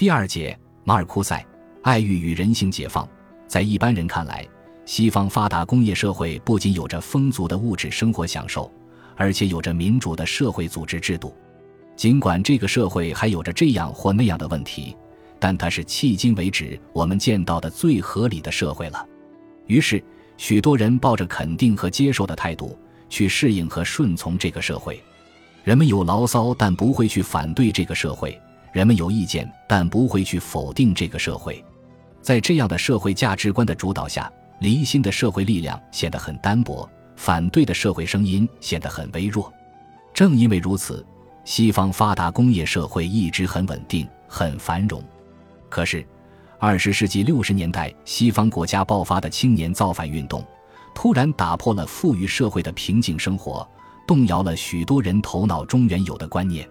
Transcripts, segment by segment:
第二节，马尔库塞，爱欲与人性解放。在一般人看来，西方发达工业社会不仅有着丰足的物质生活享受，而且有着民主的社会组织制度。尽管这个社会还有着这样或那样的问题，但它是迄今为止我们见到的最合理的社会了。于是，许多人抱着肯定和接受的态度去适应和顺从这个社会。人们有牢骚，但不会去反对这个社会；人们有意见，但不会去否定这个社会。在这样的社会价值观的主导下，离心的社会力量显得很单薄，反对的社会声音显得很微弱。正因为如此，西方发达工业社会一直很稳定、很繁荣。可是，二十世纪六十年代，西方国家爆发的青年造反运动，突然打破了富裕社会的平静生活。动摇了许多人头脑中原有的观念。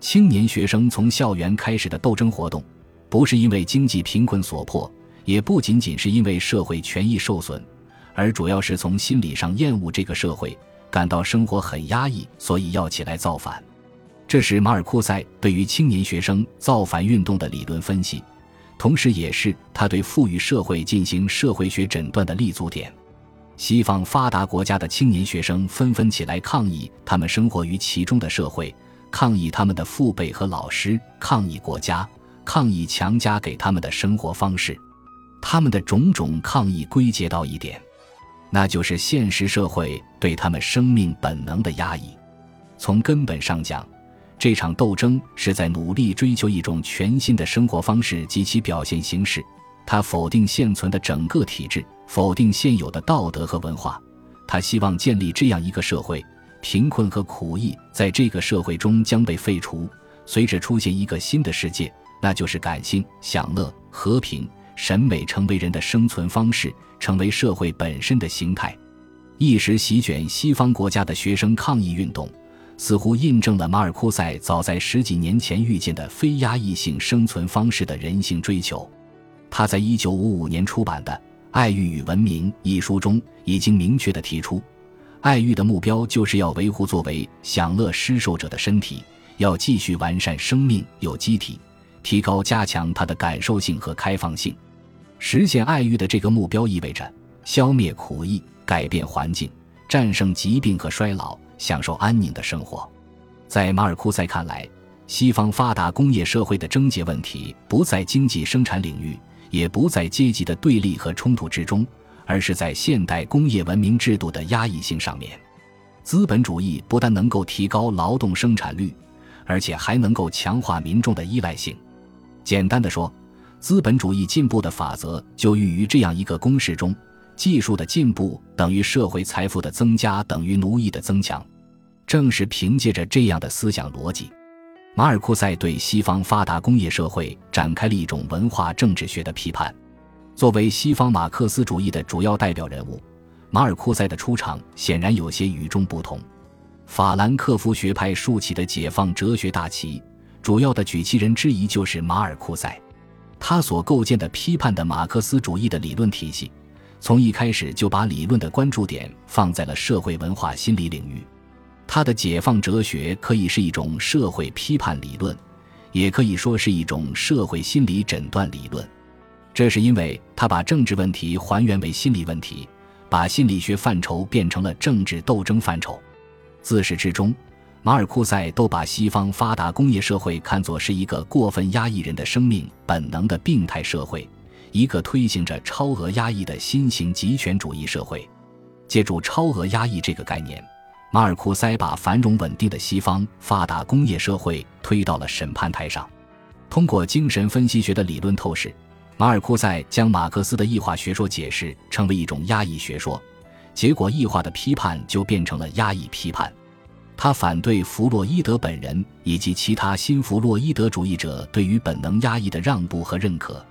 青年学生从校园开始的斗争活动，不是因为经济贫困所迫，也不仅仅是因为社会权益受损，而主要是从心理上厌恶这个社会，感到生活很压抑，所以要起来造反。这是马尔库塞对于青年学生造反运动的理论分析，同时也是他对富裕社会进行社会学诊断的立足点。西方发达国家的青年学生纷纷起来抗议他们生活于其中的社会，抗议他们的父辈和老师，抗议国家，抗议强加给他们的生活方式。他们的种种抗议归结到一点，那就是现实社会对他们生命本能的压抑。从根本上讲，这场斗争是在努力追求一种全新的生活方式及其表现形式。他否定现存的整个体制。否定现有的道德和文化，他希望建立这样一个社会：贫困和苦役在这个社会中将被废除，随着出现一个新的世界，那就是感性、享乐、和平、审美成为人的生存方式，成为社会本身的形态。一时席卷西方国家的学生抗议运动，似乎印证了马尔库塞早在十几年前预见的非压抑性生存方式的人性追求。他在一九五五年出版的。《爱欲与文明》一书中已经明确地提出，爱欲的目标就是要维护作为享乐施受者的身体，要继续完善生命有机体，提高加强它的感受性和开放性。实现爱欲的这个目标意味着消灭苦役、改变环境、战胜疾病和衰老、享受安宁的生活。在马尔库塞看来，西方发达工业社会的症结问题不在经济生产领域。也不在阶级的对立和冲突之中，而是在现代工业文明制度的压抑性上面。资本主义不但能够提高劳动生产率，而且还能够强化民众的依赖性。简单的说，资本主义进步的法则就寓于这样一个公式中：技术的进步等于社会财富的增加等于奴役的增强。正是凭借着这样的思想逻辑。马尔库塞对西方发达工业社会展开了一种文化政治学的批判。作为西方马克思主义的主要代表人物，马尔库塞的出场显然有些与众不同。法兰克福学派竖起的解放哲学大旗，主要的举旗人之一就是马尔库塞。他所构建的批判的马克思主义的理论体系，从一开始就把理论的关注点放在了社会文化心理领域。他的解放哲学可以是一种社会批判理论，也可以说是一种社会心理诊断理论。这是因为他把政治问题还原为心理问题，把心理学范畴变成了政治斗争范畴。自始至终，马尔库塞都把西方发达工业社会看作是一个过分压抑人的生命本能的病态社会，一个推行着超额压抑的新型极权主义社会。借助超额压抑这个概念。马尔库塞把繁荣稳定的西方发达工业社会推到了审判台上，通过精神分析学的理论透视，马尔库塞将马克思的异化学说解释成为一种压抑学说，结果异化的批判就变成了压抑批判。他反对弗洛伊德本人以及其他新弗洛伊德主义者对于本能压抑的让步和认可，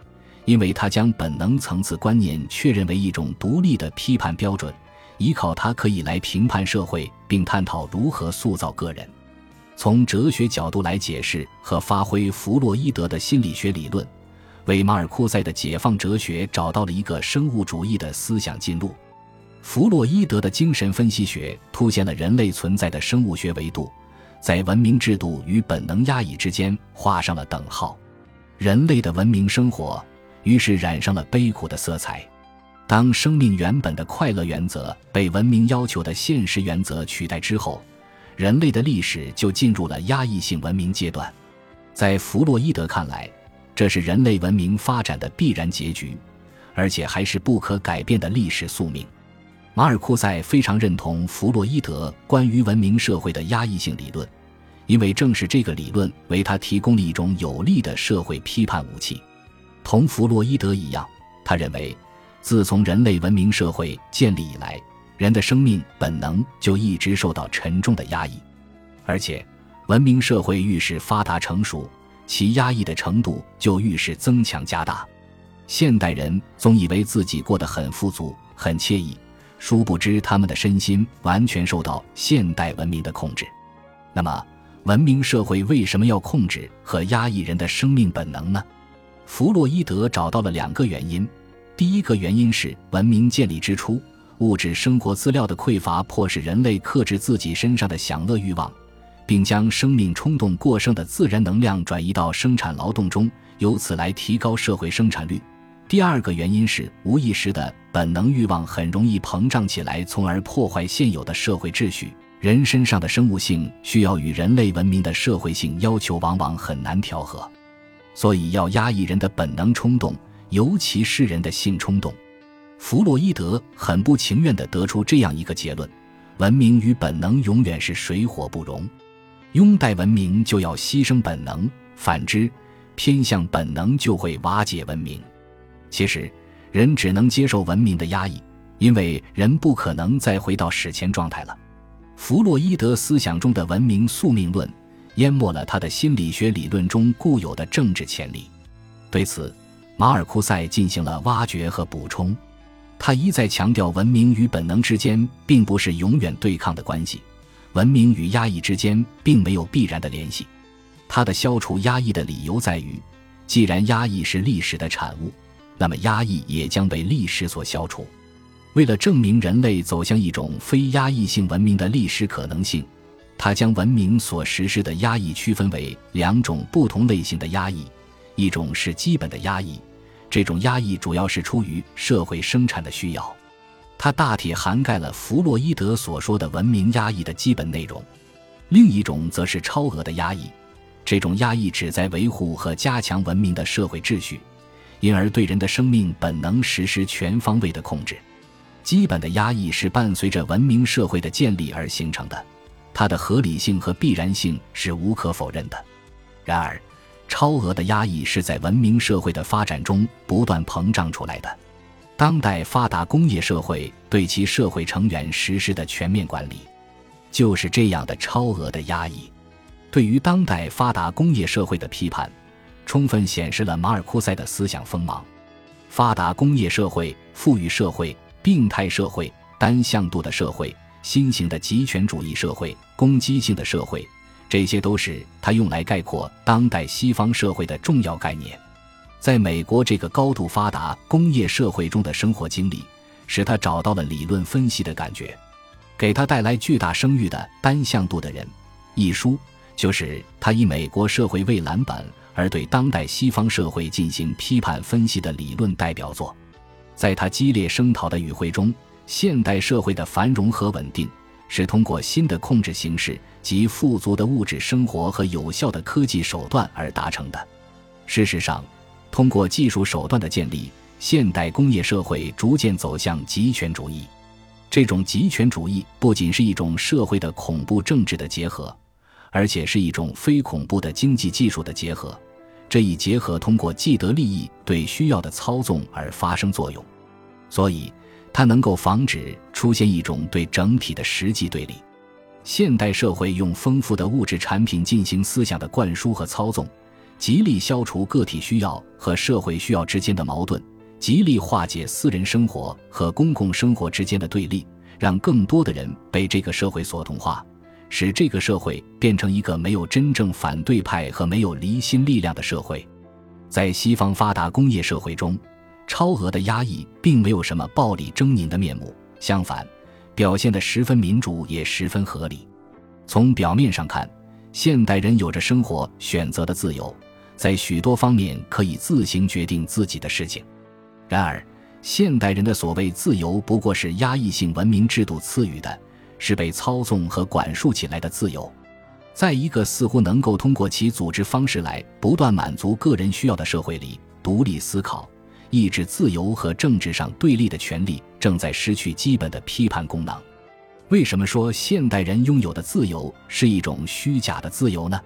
因为他将本能层次观念确认为一种独立的批判标准。依靠它可以来评判社会，并探讨如何塑造个人。从哲学角度来解释和发挥弗洛伊德的心理学理论，为马尔库塞的解放哲学找到了一个生物主义的思想进路。弗洛伊德的精神分析学凸显了人类存在的生物学维度，在文明制度与本能压抑之间画上了等号。人类的文明生活于是染上了悲苦的色彩。当生命原本的快乐原则被文明要求的现实原则取代之后，人类的历史就进入了压抑性文明阶段。在弗洛伊德看来，这是人类文明发展的必然结局，而且还是不可改变的历史宿命。马尔库塞非常认同弗洛伊德关于文明社会的压抑性理论，因为正是这个理论为他提供了一种有力的社会批判武器。同弗洛伊德一样，他认为。自从人类文明社会建立以来，人的生命本能就一直受到沉重的压抑，而且文明社会愈是发达成熟，其压抑的程度就愈是增强加大。现代人总以为自己过得很富足、很惬意，殊不知他们的身心完全受到现代文明的控制。那么，文明社会为什么要控制和压抑人的生命本能呢？弗洛伊德找到了两个原因。第一个原因是文明建立之初，物质生活资料的匮乏迫使人类克制自己身上的享乐欲望，并将生命冲动过剩的自然能量转移到生产劳动中，由此来提高社会生产率。第二个原因是无意识的本能欲望很容易膨胀起来，从而破坏现有的社会秩序。人身上的生物性需要与人类文明的社会性要求往往很难调和，所以要压抑人的本能冲动。尤其是人的性冲动，弗洛伊德很不情愿地得出这样一个结论：文明与本能永远是水火不容。拥戴文明就要牺牲本能，反之，偏向本能就会瓦解文明。其实，人只能接受文明的压抑，因为人不可能再回到史前状态了。弗洛伊德思想中的文明宿命论，淹没了他的心理学理论中固有的政治潜力。对此，马尔库塞进行了挖掘和补充，他一再强调，文明与本能之间并不是永远对抗的关系，文明与压抑之间并没有必然的联系。他的消除压抑的理由在于，既然压抑是历史的产物，那么压抑也将被历史所消除。为了证明人类走向一种非压抑性文明的历史可能性，他将文明所实施的压抑区分为两种不同类型的压抑，一种是基本的压抑。这种压抑主要是出于社会生产的需要，它大体涵盖了弗洛伊德所说的文明压抑的基本内容。另一种则是超额的压抑，这种压抑旨在维护和加强文明的社会秩序，因而对人的生命本能实施全方位的控制。基本的压抑是伴随着文明社会的建立而形成的，它的合理性和必然性是无可否认的。然而，超额的压抑是在文明社会的发展中不断膨胀出来的。当代发达工业社会对其社会成员实施的全面管理，就是这样的超额的压抑。对于当代发达工业社会的批判，充分显示了马尔库塞的思想锋芒。发达工业社会、富裕社会、病态社会、单向度的社会、新型的极权主义社会、攻击性的社会。这些都是他用来概括当代西方社会的重要概念。在美国这个高度发达工业社会中的生活经历，使他找到了理论分析的感觉。给他带来巨大声誉的《单向度的人》一书，就是他以美国社会为蓝本而对当代西方社会进行批判分析的理论代表作。在他激烈声讨的语汇中，现代社会的繁荣和稳定。是通过新的控制形式及富足的物质生活和有效的科技手段而达成的。事实上，通过技术手段的建立，现代工业社会逐渐走向极权主义。这种极权主义不仅是一种社会的恐怖政治的结合，而且是一种非恐怖的经济技术的结合。这一结合通过既得利益对需要的操纵而发生作用，所以。它能够防止出现一种对整体的实际对立。现代社会用丰富的物质产品进行思想的灌输和操纵，极力消除个体需要和社会需要之间的矛盾，极力化解私人生活和公共生活之间的对立，让更多的人被这个社会所同化，使这个社会变成一个没有真正反对派和没有离心力量的社会。在西方发达工业社会中。超额的压抑并没有什么暴力狰狞的面目，相反，表现得十分民主，也十分合理。从表面上看，现代人有着生活选择的自由，在许多方面可以自行决定自己的事情。然而，现代人的所谓自由，不过是压抑性文明制度赐予的，是被操纵和管束起来的自由。在一个似乎能够通过其组织方式来不断满足个人需要的社会里，独立思考、意志自由和政治上对立的权利正在失去基本的批判功能。为什么说现代人拥有的自由是一种虚假的自由呢？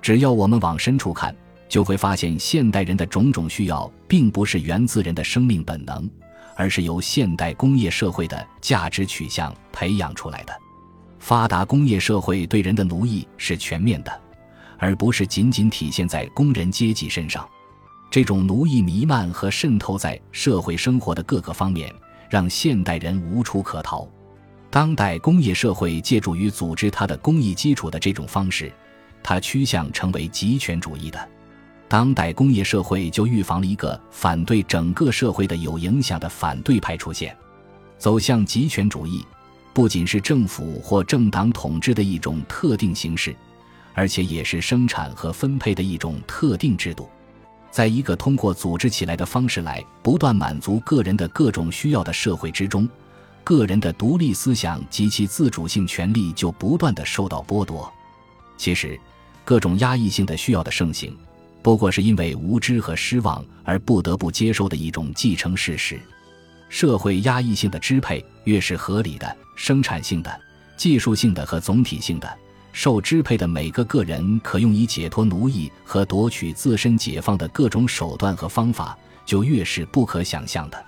只要我们往深处看，就会发现现代人的种种需要并不是源自人的生命本能，而是由现代工业社会的价值取向培养出来的。发达工业社会对人的奴役是全面的，而不是仅仅体现在工人阶级身上。这种奴役弥漫和渗透在社会生活的各个方面，让现代人无处可逃。当代工业社会借助于组织它的工艺基础的这种方式，它趋向成为极权主义的。当代工业社会就预防了一个反对整个社会的有影响的反对派出现，走向极权主义。不仅是政府或政党统治的一种特定形式，而且也是生产和分配的一种特定制度。在一个通过组织起来的方式来不断满足个人的各种需要的社会之中，个人的独立思想及其自主性权利就不断的受到剥夺。其实，各种压抑性的需要的盛行，不过是因为无知和失望而不得不接受的一种既成事实。社会压抑性的支配越是合理的。生产性的、技术性的和总体性的，受支配的每个个人可用以解脱奴役和夺取自身解放的各种手段和方法，就越是不可想象的。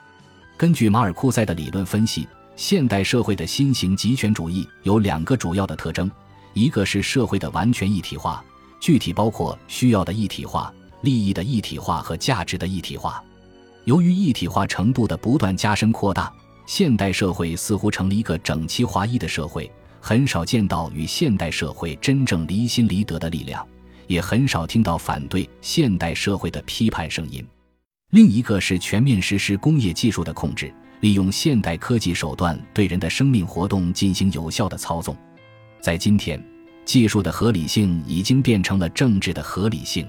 根据马尔库塞的理论分析，现代社会的新型极权主义有两个主要的特征：一个是社会的完全一体化，具体包括需要的一体化、利益的一体化和价值的一体化。由于一体化程度的不断加深扩大。现代社会似乎成了一个整齐划一的社会，很少见到与现代社会真正离心离德的力量，也很少听到反对现代社会的批判声音。另一个是全面实施工业技术的控制，利用现代科技手段对人的生命活动进行有效的操纵。在今天，技术的合理性已经变成了政治的合理性。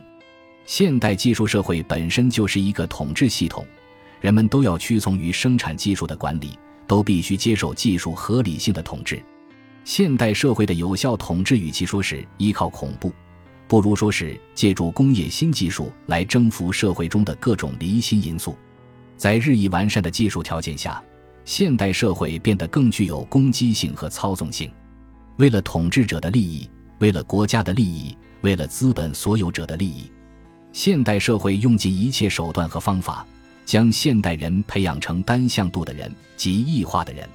现代技术社会本身就是一个统治系统。人们都要屈从于生产技术的管理，都必须接受技术合理性的统治。现代社会的有效统治，与其说是依靠恐怖，不如说是借助工业新技术来征服社会中的各种离心因素。在日益完善的技术条件下，现代社会变得更具有攻击性和操纵性。为了统治者的利益，为了国家的利益，为了资本所有者的利益，现代社会用尽一切手段和方法。将现代人培养成单向度的人及异化的人，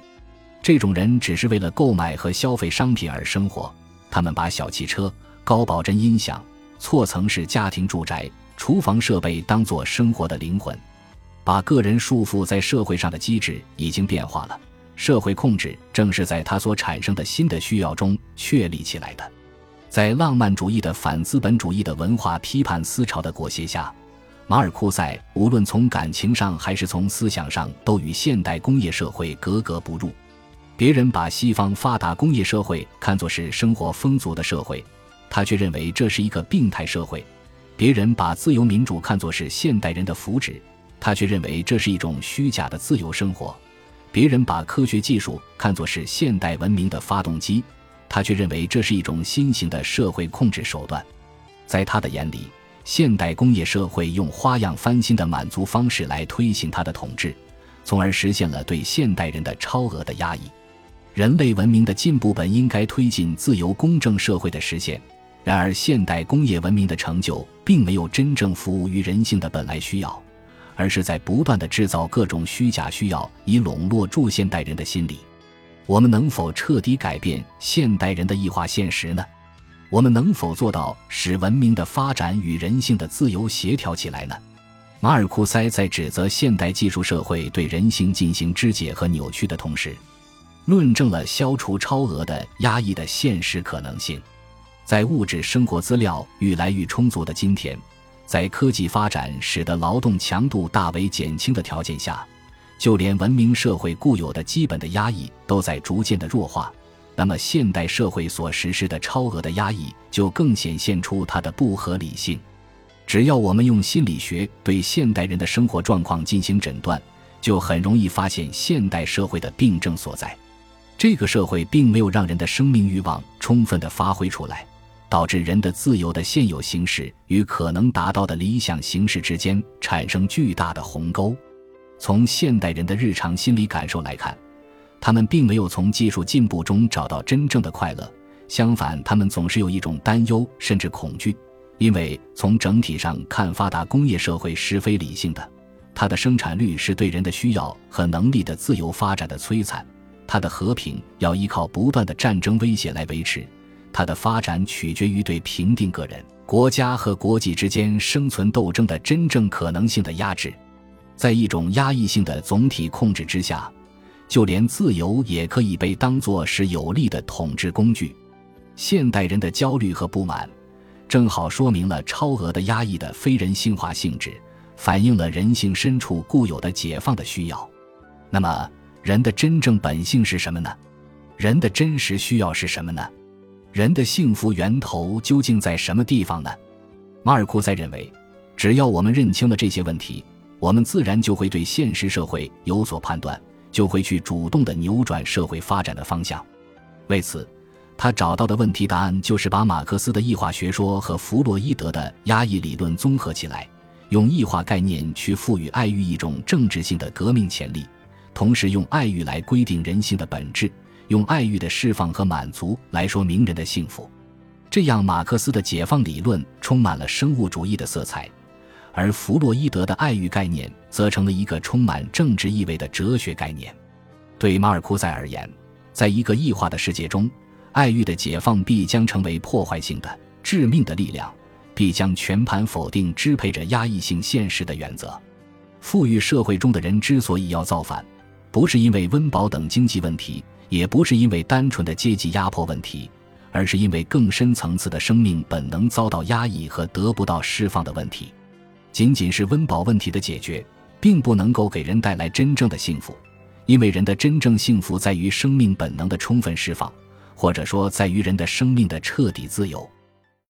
这种人只是为了购买和消费商品而生活。他们把小汽车、高保真音响、错层式家庭住宅、厨房设备当作生活的灵魂，把个人束缚在社会上的机制已经变化了。社会控制正是在他所产生的新的需要中确立起来的。在浪漫主义的反资本主义的文化批判思潮的裹挟下。马尔库塞无论从感情上还是从思想上，都与现代工业社会格格不入。别人把西方发达工业社会看作是生活丰足的社会，他却认为这是一个病态社会；别人把自由民主看作是现代人的福祉，他却认为这是一种虚假的自由生活；别人把科学技术看作是现代文明的发动机，他却认为这是一种新型的社会控制手段。在他的眼里。现代工业社会用花样翻新的满足方式来推行他的统治，从而实现了对现代人的超额的压抑。人类文明的进步本应该推进自由公正社会的实现，然而现代工业文明的成就并没有真正服务于人性的本来需要，而是在不断的制造各种虚假需要，以笼络住现代人的心理。我们能否彻底改变现代人的异化现实呢？我们能否做到使文明的发展与人性的自由协调起来呢？马尔库塞在指责现代技术社会对人性进行肢解和扭曲的同时，论证了消除超额的压抑的现实可能性。在物质生活资料愈来愈充足的今天，在科技发展使得劳动强度大为减轻的条件下，就连文明社会固有的基本的压抑都在逐渐的弱化。那么，现代社会所实施的超额的压抑，就更显现出它的不合理性。只要我们用心理学对现代人的生活状况进行诊断，就很容易发现现代社会的病症所在。这个社会并没有让人的生命欲望充分的发挥出来，导致人的自由的现有形式与可能达到的理想形式之间产生巨大的鸿沟。从现代人的日常心理感受来看，他们并没有从技术进步中找到真正的快乐，相反，他们总是有一种担忧甚至恐惧。因为从整体上看，发达工业社会是非理性的，它的生产率是对人的需要和能力的自由发展的摧残，它的和平要依靠不断的战争威胁来维持，它的发展取决于对平定个人、国家和国际之间生存斗争的真正可能性的压制，在一种压抑性的总体控制之下，就连自由也可以被当作是有力的统治工具。现代人的焦虑和不满。正好说明了超额的压抑的非人性化性质，反映了人性深处固有的解放的需要。那么，人的真正本性是什么呢？人的真实需要是什么呢？人的幸福源头究竟在什么地方呢？马尔库塞认为，只要我们认清了这些问题，我们自然就会对现实社会有所判断，就会去主动的扭转社会发展的方向。为此。他找到的问题答案就是把马克思的异化学说和弗洛伊德的压抑理论综合起来，用异化概念去赋予爱欲一种政治性的革命潜力，同时用爱欲来规定人性的本质，用爱欲的释放和满足来说明人的幸福。这样，马克思的解放理论充满了生物主义的色彩，而弗洛伊德的爱欲概念则成了一个充满政治意味的哲学概念。对马尔库塞而言，在一个异化的世界中。爱欲的解放必将成为破坏性的、致命的力量，必将全盘否定支配着压抑性现实的原则。富裕社会中的人之所以要造反，不是因为温饱等经济问题，也不是因为单纯的阶级压迫问题，而是因为更深层次的生命本能遭到压抑和得不到释放的问题。仅仅是温饱问题的解决，并不能够给人带来真正的幸福，因为人的真正幸福在于生命本能的充分释放。或者说，在于人的生命的彻底自由。